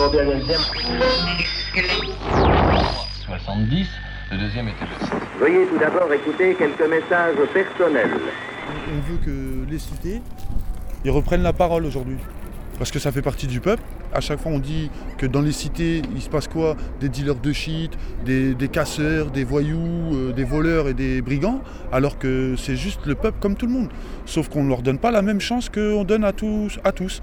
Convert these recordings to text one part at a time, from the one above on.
aujourd'hui un deuxième. 70, le deuxième était le 7. Veuillez tout d'abord écouter quelques messages personnels. On veut que les cités ils reprennent la parole aujourd'hui. Parce que ça fait partie du peuple. À chaque fois, on dit que dans les cités, il se passe quoi? Des dealers de shit, des, des casseurs, des voyous, euh, des voleurs et des brigands, alors que c'est juste le peuple comme tout le monde. Sauf qu'on ne leur donne pas la même chance qu'on donne à tous. À tous.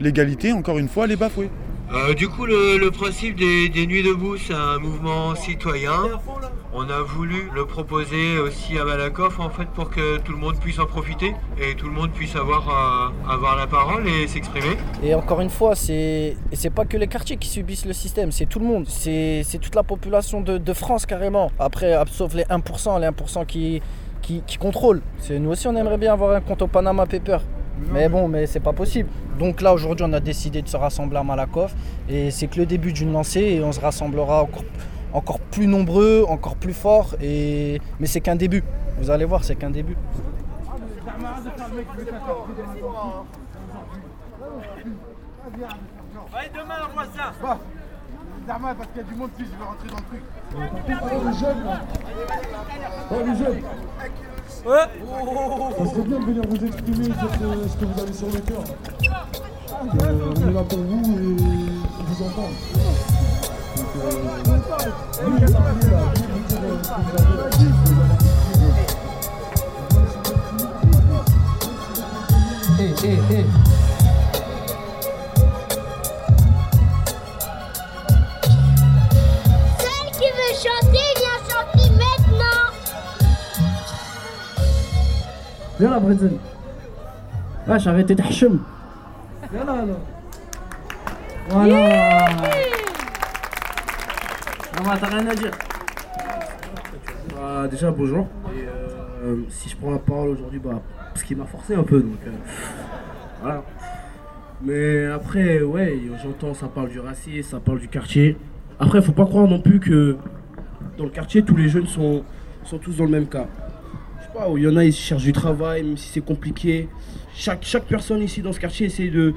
L'égalité, encore une fois, elle est bafouée. Euh, du coup, le, le principe des, des Nuits debout, c'est un mouvement citoyen. On a voulu le proposer aussi à Malakoff, en fait, pour que tout le monde puisse en profiter et tout le monde puisse avoir, euh, avoir la parole et s'exprimer. Et encore une fois, c'est c'est pas que les quartiers qui subissent le système, c'est tout le monde. C'est c'est toute la population de, de France carrément. Après, sauf les 1%, les 1% qui, qui, qui contrôlent. C'est- Nous aussi, on aimerait bien avoir un compte au Panama Paper. Mais bon, mais c'est pas possible. Donc là, aujourd'hui, on a décidé de se rassembler à Malakoff. Et c'est que le début d'une lancée. Et on se rassemblera encore, encore plus nombreux, encore plus forts. Et... Mais c'est qu'un début. Vous allez voir, c'est qu'un début. Allez, demain, on voit ça. Dama, parce qu'il y a du monde ici, je vais rentrer dans le truc. Oh, les jeunes, là. Oh, les jeunes. Ouais. Ça serait bien de venir vous exprimer, ce que vous avez sur le cœur. Euh, on est là pour vous et on vous entend. Donc, euh, vous parlez, là. Venez nous dire, ce que vous avez, ce que vous Viens là, arrêtez de hachum. Viens là, là. Voilà. Maman, t'as rien à dire. Bah, déjà bonjour. Et, euh, si je prends la parole aujourd'hui, bah, parce qu'il m'a forcé un peu, donc euh, voilà. Mais après, ouais, j'entends, ça parle du racisme, ça parle du quartier. Après, faut pas croire non plus que dans le quartier, tous les jeunes sont, sont tous dans le même cas. Il y en a, ils cherchent du travail, même si c'est compliqué. Chaque, chaque personne ici dans ce quartier essaie de,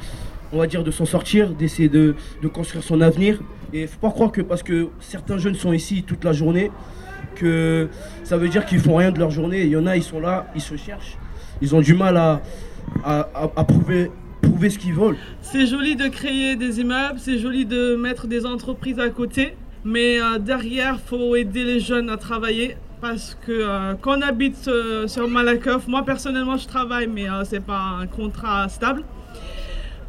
on va dire, de s'en sortir, d'essayer de, de construire son avenir. Et faut pas croire que parce que certains jeunes sont ici toute la journée, que ça veut dire qu'ils font rien de leur journée. Il y en a, ils sont là, ils se cherchent, ils ont du mal à, à, à- à prouver, prouver ce qu'ils veulent. C'est joli de créer des immeubles, c'est joli de mettre des entreprises à côté, mais euh, derrière, faut aider les jeunes à travailler parce que euh, quand on habite euh, sur Malakoff, moi personnellement je travaille, mais euh, c'est pas un contrat stable.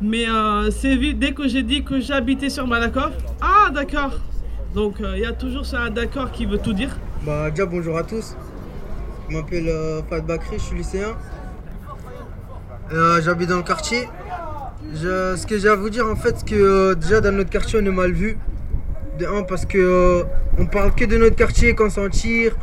Mais c'est vu dès que j'ai dit que j'habitais sur Malakoff, ah d'accord. Donc il y a toujours ah, d'accord qui veut tout dire. Bah déjà bonjour à tous. Je m'appelle Fad Bakri, je suis lycéen. J'habite dans le quartier. Ce que j'ai à vous dire en fait, c'est que déjà dans notre quartier on est mal vu. De un parce que on parle que de notre quartier quand s'en tire.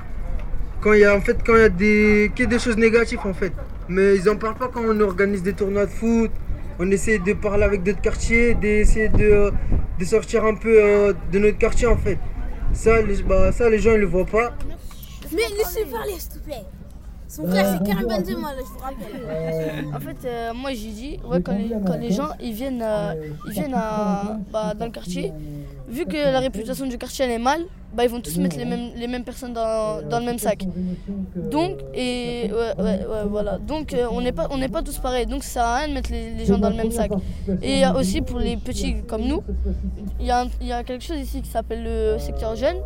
Quand il y a en fait quand il y a des que des choses négatives en fait. Mais ils en parlent pas quand on organise des tournois de foot. On essaie de parler avec d'autres quartiers, d'essayer de, de sortir un peu euh, de notre quartier en fait. Ça les, bah, ça, les gens ils le voient pas. Mais laissez parler, s'il te plaît. Son frère, c'est Karim Benzema, là, je vous rappelle. En fait, euh, moi j'ai dit, ouais, quand, les, quand les gens ils viennent, euh, ils viennent à- bah, dans le quartier, vu que la réputation du quartier elle est mal, bah, ils vont tous mettre les mêmes, les mêmes personnes dans, dans le même sac. Donc, et ouais, ouais, ouais, voilà. Donc, euh, on n'est pas, on n'est pas tous pareils. Donc, ça sert à rien de mettre les, les gens dans le même sac. Et il y a aussi pour les petits comme nous, il y, a y a quelque chose ici qui s'appelle le secteur jeune.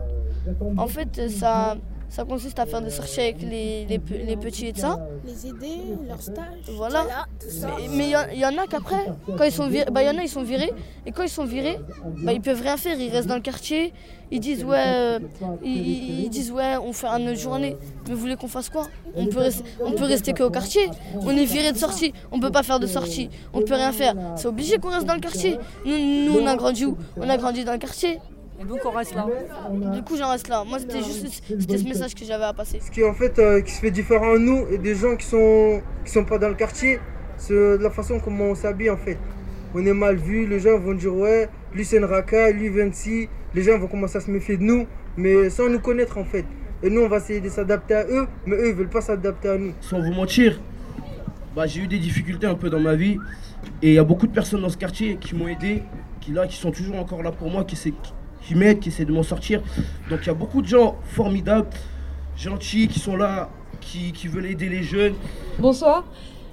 En fait, ça, ça consiste à faire des sorties avec les, les, pe- les petits et ça. Les aider, leur stage. Voilà. tout ça. Mais- il y y, en a qu'après, quand ils sont virés, bah, il y en a ils sont virés, et quand ils sont virés, bah, ils peuvent rien faire, ils restent dans le quartier, ils disent ouais, euh, ils disent ouais, on fait une journée. Mais vous voulez qu'on fasse quoi? On peut rester, on peut rester qu'au quartier. On est viré de sortie, on peut pas faire de sortie, on peut rien faire. C'est obligé qu'on reste dans le quartier. Nous, nous on a grandi où? On a grandi dans le quartier. Et donc on reste là. Du coup j'en reste là. Moi c'était juste c'était ce message que j'avais à passer. Ce qui en fait euh, qui se fait différent à nous et des gens qui sont qui sont pas dans le quartier, c'est de la façon comment on s'habille en fait. On est mal vu, les gens vont dire ouais, lui c'est une raka, lui vient d'ici, les gens vont commencer à se méfier de nous, mais sans nous connaître en fait. Et nous on va essayer de s'adapter à eux, mais eux ils veulent pas s'adapter à nous. Sans vous mentir, bah, j'ai eu des difficultés un peu dans ma vie. Et il y a beaucoup de personnes dans ce quartier qui m'ont aidé, qui, là, qui sont toujours encore là pour moi, qui, essaient- qui m'aident, qui essaient de m'en sortir. Donc il y a beaucoup de gens formidables, gentils, qui sont là, qui, qui veulent aider les jeunes. Bonsoir.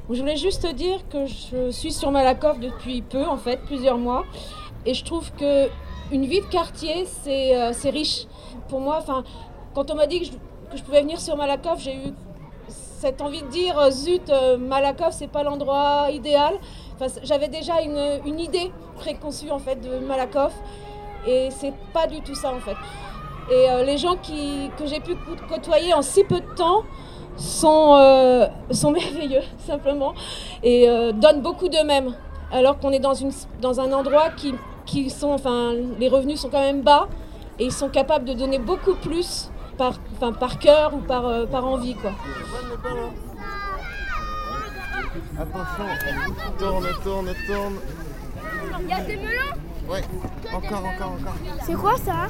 Je voulais juste te dire que je suis sur Malakoff depuis peu, en fait, plusieurs mois. Et je trouve que une vie de quartier, c'est euh, riche. Pour moi, quand on m'a dit que je, que je pouvais venir sur Malakoff, j'ai eu cette envie de dire euh, zut, euh, Malakoff, c'est pas l'endroit idéal. J'avais déjà une, une idée préconçue en fait de Malakoff. Et c'est pas du tout ça en fait. Et euh, les gens qui, que j'ai pu cô- côtoyer en si peu de temps sont, euh, sont merveilleux, simplement, et euh, donnent beaucoup d'eux-mêmes. Alors qu'on est dans, une, dans un endroit qui, qui sont, enfin, les revenus sont quand même bas, et ils sont capables de donner beaucoup plus par, enfin, par cœur ou par, euh, par envie. Quoi. Attention, tourne, tourne, tourne. Il y a des melons Ouais, encore, encore, encore. C'est quoi ça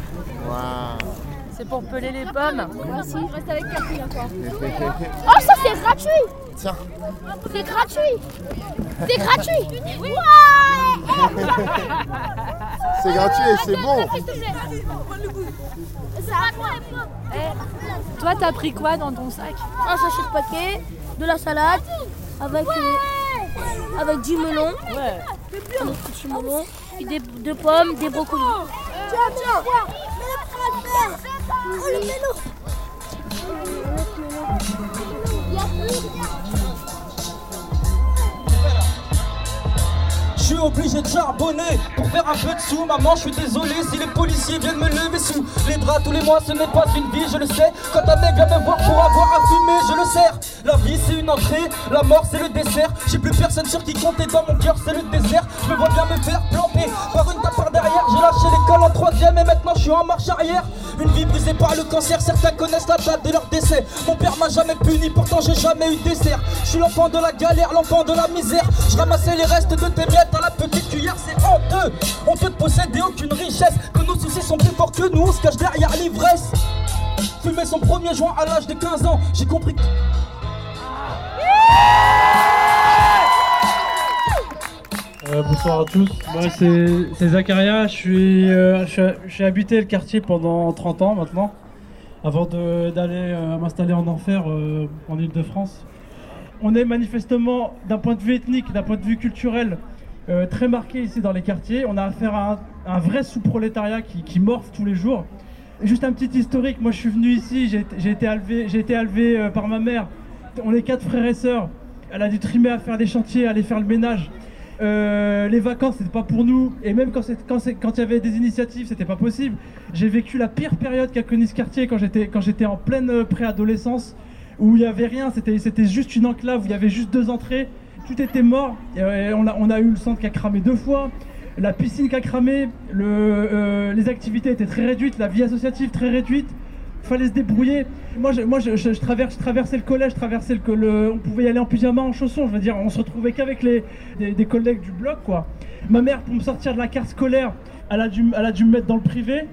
Waouh. C'est pour peler les pommes. Merci. Je reste avec Catherine encore. Oh, ça c'est gratuit Tiens. C'est gratuit C'est gratuit Ouais C'est gratuit et c'est bon. Toi, t'as pris quoi dans ton sac Un sachet de paquet, de la salade, avec, euh, avec du melon, un autre petit melon, deux pommes, des brocolis. Tiens, Je suis obligé de charbonner pour faire un peu de sous. Maman, je suis désolé si les policiers viennent me lever sous les draps tous les mois. Ce n'est pas une vie, je le sais. Quand un mec vient me voir pour avoir à. La vie, c'est une entrée, la mort, c'est le dessert. J'ai plus personne sur qui compter dans mon cœur, c'est le désert. Je me vois bien me faire planter par une tape par derrière. J'ai lâché l'école en troisième et maintenant je suis en marche arrière. Une vie brisée par le cancer, certains connaissent la date de leur décès. Mon père m'a jamais puni, pourtant j'ai jamais eu de dessert. Je suis l'enfant de la galère, l'enfant de la misère. Je ramassais les restes de tes miettes dans la petite cuillère, c'est honteux. On peut posséder aucune richesse, que nos soucis sont plus forts que nous, on se cache derrière l'ivresse. Fumer son premier joint à l'âge de 15 ans, j'ai compris que. Euh, bonsoir à tous. C'est Zacharia. Je suis, euh, j'ai habité le quartier pendant 30 ans maintenant, avant d'aller euh, m'installer en enfer en Ile-de-France. On est manifestement, d'un point de vue ethnique, d'un point de vue culturel, très marqué ici dans les quartiers. On a affaire à un, vrai sous-prolétariat qui, qui tous les jours. Juste un petit historique. Moi, je suis venu ici. J'ai été élevé, j'ai été élevé par ma mère. On est quatre frères et sœurs. Elle a dû trimer à faire des chantiers, à aller faire le ménage. Euh, les vacances, c'était pas pour nous. Et même quand il y avait des initiatives, c'était pas possible. J'ai vécu la pire période qu'a connu ce quartier quand j'étais en pleine euh, préadolescence, où il y avait rien. C'était juste une enclave où il y avait juste deux entrées. Tout était mort. On, a, eu le centre qui a cramé deux fois. La piscine qui a cramé, euh, les activités étaient très réduites, la vie associative très réduite. Fallait se débrouiller. Moi, je, moi, je, traversais le collège, traversais le, on pouvait y aller en pyjama, en chaussons. Je veux dire, on se retrouvait qu'avec les des, collègues du bloc, quoi. Ma mère, pour me sortir de la carte scolaire, elle a dû, elle a dû me mettre dans le privé,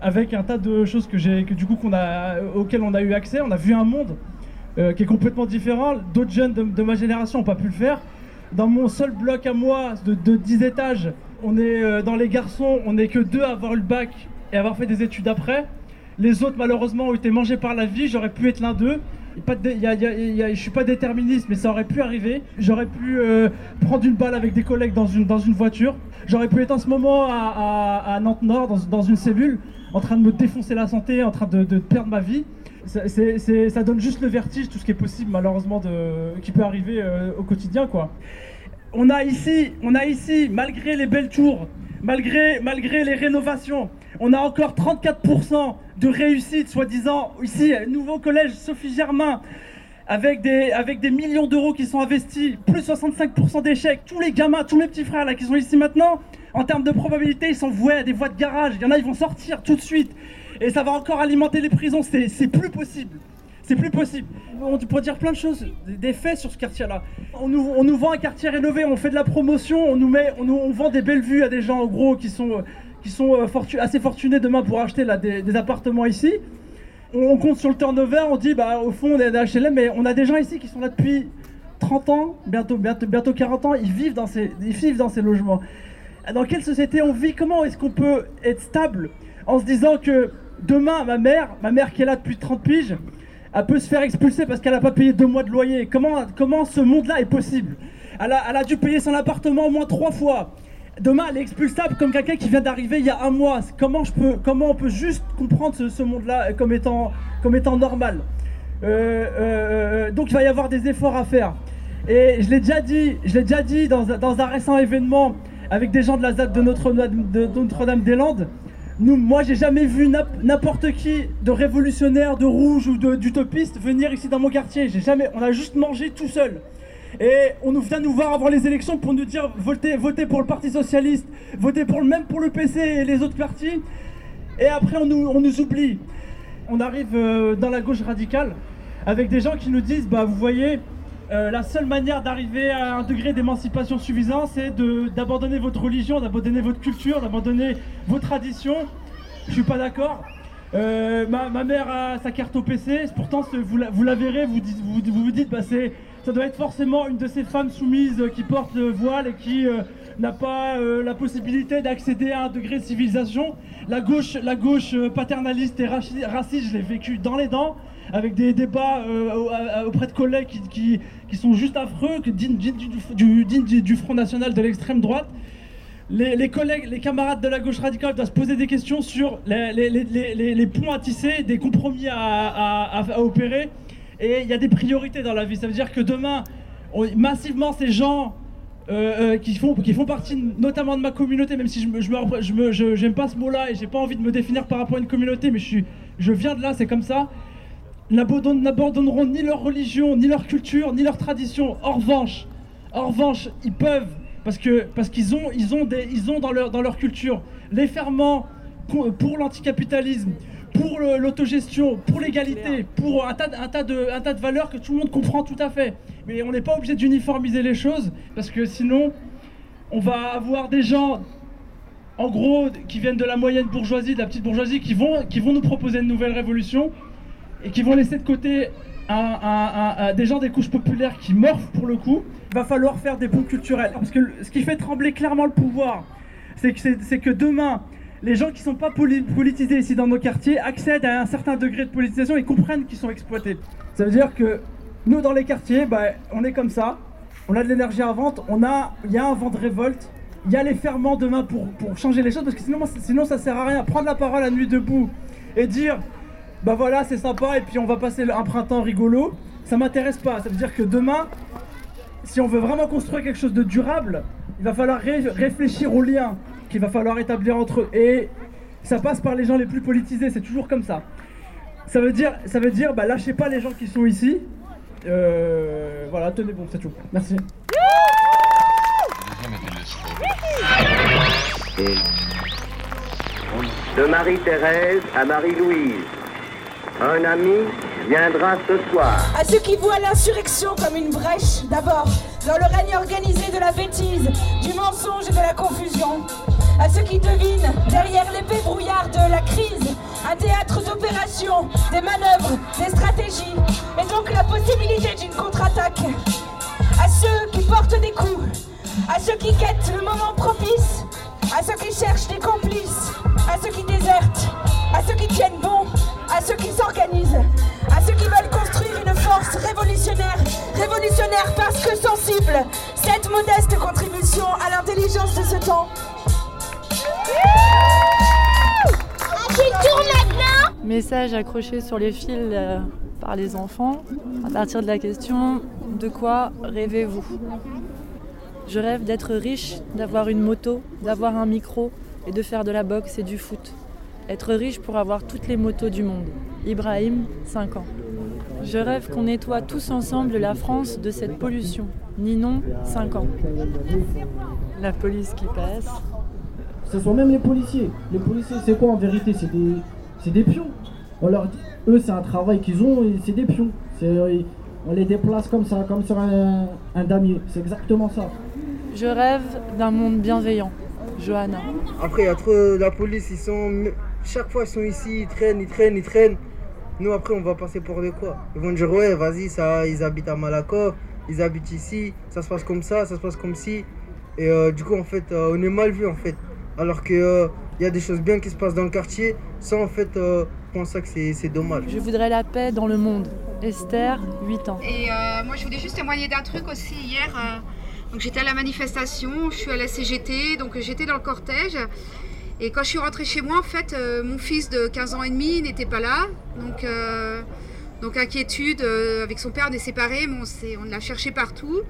avec un tas de choses que j'ai, que du coup, qu'on a, auxquelles on a eu accès. On a vu un monde euh, qui est complètement différent. D'autres jeunes de, de ma génération n'ont pas pu le faire. Dans mon seul bloc à moi, de, de 10 étages, on est euh, dans les garçons, on n'est que deux à avoir eu le bac et avoir fait des études après. Les autres, malheureusement, ont été mangés par la vie. J'aurais pu être l'un d'eux. Je suis pas déterministe, mais ça aurait pu arriver. J'aurais pu euh, prendre une balle avec des collègues dans une, dans une voiture. J'aurais pu être en ce moment à, à- Nantes-Nord, dans, dans une cellule, en train de me défoncer la santé, en train de, perdre ma vie. Ça, ça donne juste le vertige, tout ce qui est possible, malheureusement, de, qui peut arriver euh, au quotidien, quoi. On a ici, on a ici, malgré les belles tours, malgré, malgré les rénovations, on a encore 34% de réussite, soi-disant. Ici, nouveau collège Sophie Germain, avec des, avec des millions d'euros qui sont investis, plus 65% d'échecs. Tous les gamins, tous mes petits frères là qui sont ici maintenant, en termes de probabilité, ils sont voués à des voies de garage. Il y en a, ils vont sortir tout de suite. Et ça va encore alimenter les prisons. C'est plus possible. C'est plus possible. On pourrait dire plein de choses, des faits sur ce quartier-là. On nous, on nous vend un quartier rénové, on fait de la promotion, on nous met, on, nous- on vend des belles vues à des gens en gros qui sont, qui sont euh, assez fortunés demain pour acheter des, appartements ici. On, compte sur le turnover, on dit bah au fond on est des HLM, mais on a des gens ici qui sont là depuis 30 ans, bientôt, bientôt, bientôt 40 ans, ils vivent dans ces, ils vivent dans ces logements. dans quelle société on vit, comment est-ce qu'on peut être stable en se disant que demain, ma mère, ma mère qui est là depuis 30 piges, elle peut se faire expulser parce qu'elle n'a pas payé deux mois de loyer? Comment, comment ce monde-là est possible? Elle a, elle a dû payer son appartement au moins trois fois. Demain, elle est expulsable comme quelqu'un qui vient d'arriver il y a un mois. Comment, je peux, comment on peut juste comprendre ce, monde-là comme étant, comme étant normal Euh, euh, Donc il va y avoir des efforts à faire. Et je l'ai déjà dit, je l'ai déjà dit dans, un- récent événement avec des gens de la ZAD de Notre-Dame de Notre-Dame-des-Landes. Nous, moi, j'ai jamais vu n'importe qui de révolutionnaire, de rouge ou d'utopiste venir ici dans mon quartier. J'ai jamais, on a juste mangé tout seul. Et on nous vient nous voir avant les élections pour nous dire votez, votez pour le Parti Socialiste, votez pour même pour le PC et les autres partis. Et après on nous, on nous oublie. On arrive euh, dans la gauche radicale avec des gens qui nous disent bah vous voyez euh, la seule manière d'arriver à un degré d'émancipation suffisant c'est d'abandonner votre religion, d'abandonner votre culture, d'abandonner vos traditions. Je suis pas d'accord. Euh, ma, ma mère a sa carte au PC, pourtant vous la, vous la verrez, vous vous, vous vous dites bah c'est ça doit être forcément une de ces femmes soumises euh, qui portent le voile et qui euh, n'a pas euh, la possibilité d'accéder à un degré de civilisation. La gauche, la gauche paternaliste et raci- raciste, je l'ai vécu dans les dents, avec des débats auprès de collègues qui, sont juste affreux, dignes du, Front National de l'extrême droite. Les, collègues, les camarades de la gauche radicale doivent se poser des questions sur les, ponts à tisser, des compromis à opérer. Et il y a des priorités dans la vie. Ça veut dire que demain, massivement, ces gens euh, euh, qui, font, qui font partie notamment de ma communauté, même si je me, je me je je- j'aime pas ce mot-là et j'ai pas envie de me définir par rapport à une communauté, mais je, suis, je viens de là, c'est comme ça, n'abandon- n'abandonneront ni leur religion, ni leur culture, ni leur tradition. En revanche, en revanche, ils peuvent, parce que parce qu'ils ont, ils ont, des, ils ont dans, leur, dans leur culture les ferments pour l'anticapitalisme, pour l'autogestion, pour l'égalité, pour un tas, de- un, tas de, un tas de valeurs que tout le monde comprend tout à fait. Mais on n'est pas obligé d'uniformiser les choses, parce que sinon, on va avoir des gens, en gros, qui viennent de la moyenne bourgeoisie, de la petite bourgeoisie, qui vont, qui vont nous proposer une nouvelle révolution, et qui vont laisser de côté un- un- un- un- des gens des couches populaires qui morphent pour le coup. Il va falloir faire des ponts culturels. Parce que ce qui fait trembler clairement le pouvoir, c'est que, c'est- c'est que demain, les gens qui ne sont pas poli- politisés ici dans nos quartiers accèdent à un certain degré de politisation et comprennent qu'ils sont exploités. Ça veut dire que nous, dans les quartiers, bah, on est comme ça. On a de l'énergie à vente, on a, il y a un vent de révolte, il y a les ferments demain pour, changer les choses, parce que sinon, sinon ça sert à rien. Prendre la parole à nuit debout et dire bah voilà, c'est sympa, et puis on va passer un printemps rigolo, ça m'intéresse pas. Ça veut dire que demain, si on veut vraiment construire quelque chose de durable, il va falloir ré- réfléchir aux liens qu'il va falloir établir entre eux. Et ça passe par les gens les plus politisés, c'est toujours comme ça. Ça veut dire, ça veut dire bah, lâchez pas les gens qui sont ici. Euh, voilà, tenez bon, c'est tout. Merci. De Marie-Thérèse à Marie-Louise. Un ami viendra ce soir. À ceux qui voient l'insurrection comme une brèche, d'abord, dans le règne organisé de la bêtise, du mensonge et de la confusion. À ceux qui devinent, derrière l'épée brouillard de la crise, un théâtre d'opérations, des manœuvres, des stratégies, et donc la possibilité d'une contre-attaque. À ceux qui portent des coups, à ceux qui guettent le moment propice, à ceux qui cherchent des complices, à ceux qui désertent, à ceux qui tiennent bon, à ceux qui s'organisent, à ceux qui veulent construire une force révolutionnaire, révolutionnaire parce que sensible, cette modeste contribution à l'intelligence de ce temps. Message accroché sur les fils euh, par les enfants à partir de la question de quoi rêvez-vous? Je rêve d'être riche, d'avoir une moto, d'avoir un micro et de faire de la boxe et du foot. Être riche pour avoir toutes les motos du monde. Ibrahim, 5 ans. Je rêve qu'on nettoie tous ensemble la France de cette pollution. Ninon, 5 ans. La police qui passe. Ce sont même les policiers. Les policiers, c'est quoi en vérité? C'est des, c'est des pions. On leur dit- eux, c'est un travail qu'ils ont et c'est des pions. On les déplace comme ça, comme sur un, un damier. C'est exactement ça. Je rêve d'un monde bienveillant. Johanna. Après, il y a trop la police, ils sont. Chaque fois, ils sont ici, ils traînent, ils traînent, ils traînent. Nous, après, on va passer pour de quoi? Ils vont dire, ouais, vas-y, ça, ils habitent à Malakoff, ils habitent ici, ça se passe comme ça, ça se passe comme ci. Et euh, du coup, en fait, euh, on est mal vu en fait. Alors que euh, il y a des choses bien qui se passent dans le quartier. Ça, en fait, euh, je pense ça que c'est c'est dommage. Je voudrais la paix dans le monde. Esther, 8 ans. Et euh, moi, je voulais juste témoigner d'un truc aussi hier. euh, donc, j'étais à la manifestation, je suis à la CGT, donc j'étais dans le cortège. Et quand je suis rentrée chez moi, en fait, euh, mon fils de 15 ans et demi n'était pas là. Donc, euh, donc inquiétude, euh, avec son père, on est séparés, mais on, s'est- on l'a cherché partout.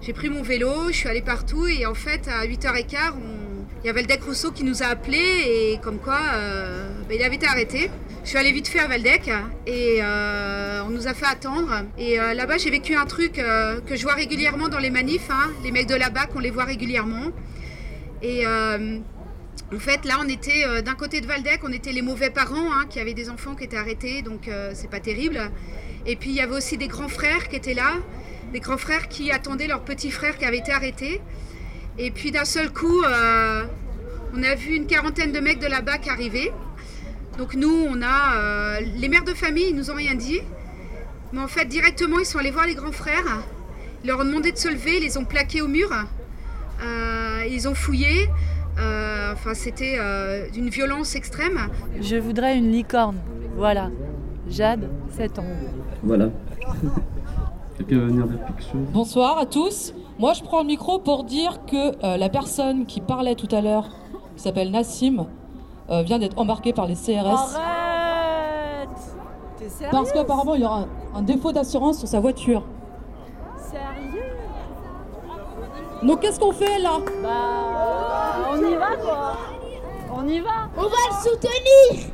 J'ai pris mon vélo, je suis allée partout et en fait, à 8h15, on- il y le Valdec Rousseau qui nous a appelés et comme quoi, euh, ben, il avait été arrêté. Je suis allée vite fait à Valdec et euh, on nous a fait attendre. Et euh, là-bas, j'ai vécu un truc que je vois régulièrement dans les manifs. hein. Les mecs de la BAC, on les voit régulièrement. Et en fait, là, on était d'un côté de Valdec, on était les mauvais parents hein, qui avaient des enfants qui étaient arrêtés, donc c'est pas terrible. Et puis il y avait aussi des grands frères qui étaient là, des grands frères qui attendaient leur petit frère qui avait été arrêté. Et puis d'un seul coup, euh, on a vu une quarantaine de mecs de la BAC arriver. Donc nous, on a euh, les mères de famille, ils nous ont rien dit, mais en fait directement, ils sont allés voir les grands frères. Ils leur ont demandé de se lever, ils les ont plaqués au mur. Euh, ils ont fouillé. Euh, enfin, c'était euh, d'une violence extrême. Je voudrais une licorne. Voilà. Jade, 7 ans. Voilà. Bonsoir à tous. Moi, je prends le micro pour dire que euh, la personne qui parlait tout à l'heure, qui s'appelle Nassim, euh, vient d'être embarquée par les CRS. Arrête T'es Parce qu'apparemment, il y aura un, un défaut d'assurance sur sa voiture. Sérieux Donc, qu'est-ce qu'on fait là? Bah, on y va quoi On y va On va le soutenir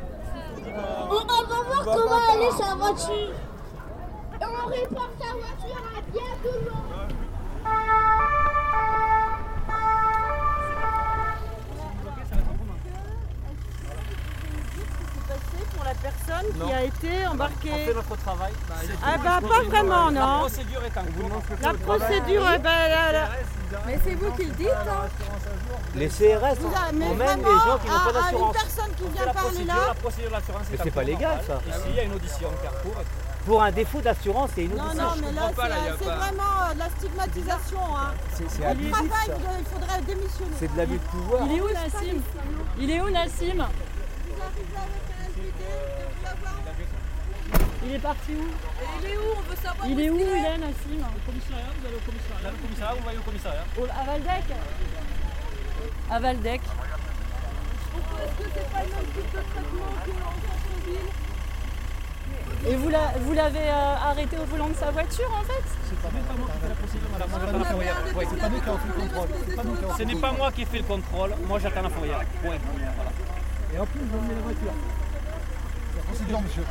on, on va voir comment elle est sa voiture. Et on répare sa voiture à bien tout le monde. pour la personne Non. qui a été embarquée. On fait notre travail. Ah bah pas vraiment La non. procédure est en cours. La procédure, la- la- Mais c'est vous qui le dites. hein. Les CRS, on les gens qui n'ont pas d'assurance. une personne qui On vient la parler là. La procédure d'assurance Mais c'est pas légal, ça. Ici, il y a une audition. Pour un défaut d'assurance, a une Non, audition. non, Je mais là, c'est c'est vraiment euh, de la stigmatisation. Hein. C'est- c'est Il abusif, travaille, ça. il faudrait démissionner. C'est de l'abus de pouvoir. Il est où Nassim? Il est où Nassim? Il est parti où Il est où On veut savoir Il est où il est Nassim Au commissariat, vous allez au commissariat. Là, le commissariat, vous voyez au commissariat. Au- À Valdec À Valdec. Est-ce que c'est pas le même type de traitement qu'en centre-ville Et vous la- vous l'avez euh, arrêté au volant de sa voiture en fait C'est pas moi qui fais la procédure, madame. Ouais, c'est pas nous qui avons fait le contrôle. Pas fait Ce n'est pas moi qui ai fait le contrôle. Moi, j'attends la fourrière. Voilà. Et en plus, vous emmenez la voiture. Procédure, monsieur.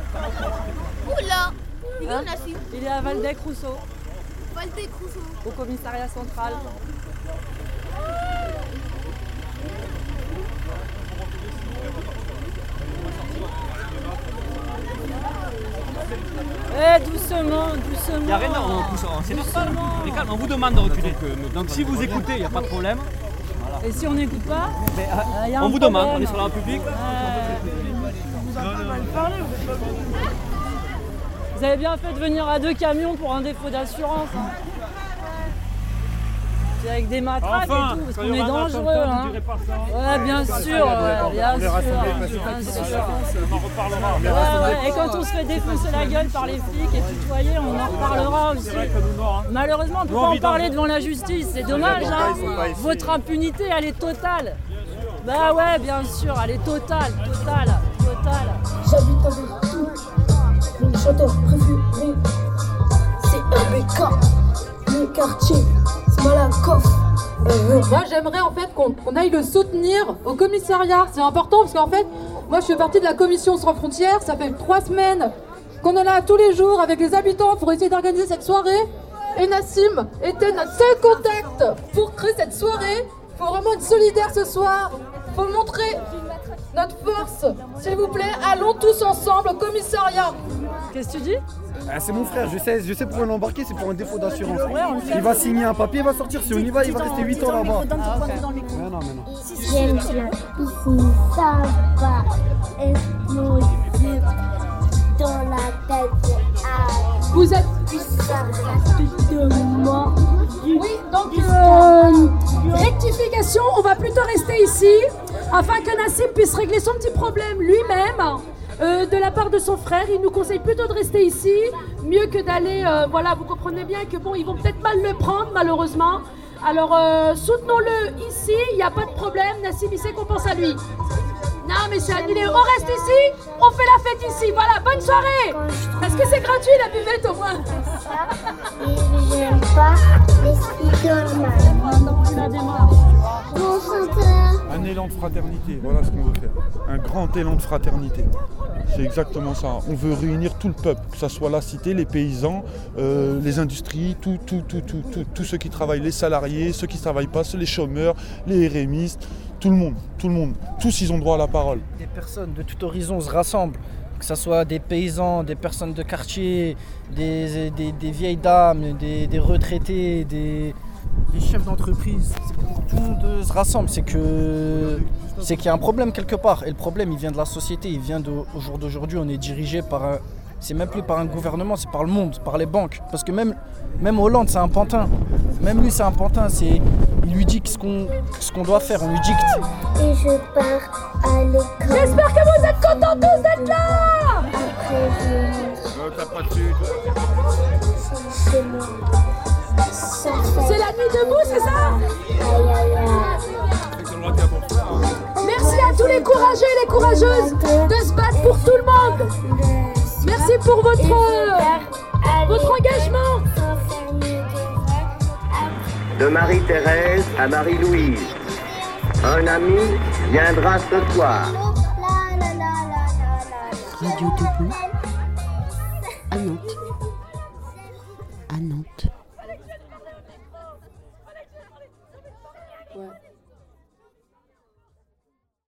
Oula Il est Hein Il est à Valdec Rousseau, Valdec Rousseau. au commissariat central. Eh doucement, doucement. Il n'y a rien, on pousse, on- c'est normal. On est calme, on vous demande de reculer. Donc si vous écoutez, il n'y a pas de problème. Et si on n'écoute pas Mais, y a on un vous demande, on est sur la République. Vous avez bien fait de venir à deux camions pour un défaut d'assurance. hein. C'est avec des matraques Enfin, et tout, parce qu'on est dangereux. Hein. Ouais, bien sûr, ouais, bien sûr. On en reparlera. Ouais, ouais, Et quand on se fait défoncer la gueule par les flics et tutoyer, on en reparlera aussi. Hein. Malheureusement, on ne peut pas en parler devant la justice, c'est dommage. Hein. Votre impunité, elle est totale. Bah ouais, bien sûr, elle est totale, totale. J'habite avec tout. Mon chanteur préféré, c'est RBK. Le quartier, c'est Malakoff. Moi, j'aimerais en fait qu'on aille le soutenir au commissariat. C'est important parce qu'en fait, moi, je fais partie de la commission sans frontières. Ça fait trois semaines qu'on est là tous les jours avec les habitants pour essayer d'organiser cette soirée. Et Nassim était notre seul contact pour créer cette soirée. Faut vraiment être solidaire ce soir. Faut montrer notre force. S'il vous plaît, allons tous ensemble au commissariat. Qu'est-ce que tu dis? Ah, c'est mon frère, je sais, je sais pourquoi l'embarquer, c'est pour un défaut d'assurance. Il va signer un papier, il va sortir, si on y va, il va rester 8 ans là-bas. Ah, ok. Mais non, mais non. J'aime bien ici, ça va dans la tête. Vous êtes Oui, donc euh, rectification, on va plutôt rester ici afin que Nassim puisse régler son petit problème lui-même. euh, de la part de son frère, il nous conseille plutôt de rester ici, mieux que d'aller, euh, voilà, vous comprenez bien que bon, ils vont peut-être mal le prendre malheureusement. Alors euh, soutenons-le ici, il n'y a pas de problème, Nassim il sait qu'on pense à lui. Non mais c'est annulé, on reste ici, on fait la fête ici, voilà, bonne soirée Est-ce que c'est gratuit la buvette au moins. Un élan de fraternité, voilà ce qu'on veut faire. Un grand élan de fraternité. C'est exactement ça. On veut réunir tout le peuple, que ce soit la cité, les paysans, euh, les industries, tout, tout, tout, tout, tous ceux qui travaillent, les salariés, ceux qui ne travaillent pas, ceux les chômeurs, les RMistes, tout le monde, tout le monde. Tous ils ont droit à la parole. Des personnes de tout horizon se rassemblent, que ce soit des paysans, des personnes de quartier, des, vieilles dames, des, retraités, des, chefs d'entreprise. Tout le monde euh, se rassemble, c'est que qu'il y a un problème quelque part. Et le problème, il vient de la société, il vient au jour d'aujourd'hui, on est dirigé par un. C'est même plus par un gouvernement, c'est par le monde, par les banques. Parce que même, même Hollande, c'est un pantin. Même lui, c'est un pantin. C'est, il lui dit ce qu'on, ce qu'on doit faire, on lui dicte. Et je pars à l'école. J'espère que vous êtes contents tous d'être là Après, je pas dessus, C'est la nuit debout, c'est ça? Aïe, aïe, aïe. Merci à tous les courageux et les courageuses de se battre pour tout le monde. Merci pour votre, euh, votre engagement. De Marie-Thérèse à Marie-Louise. Un ami viendra ce soir. Radio Debout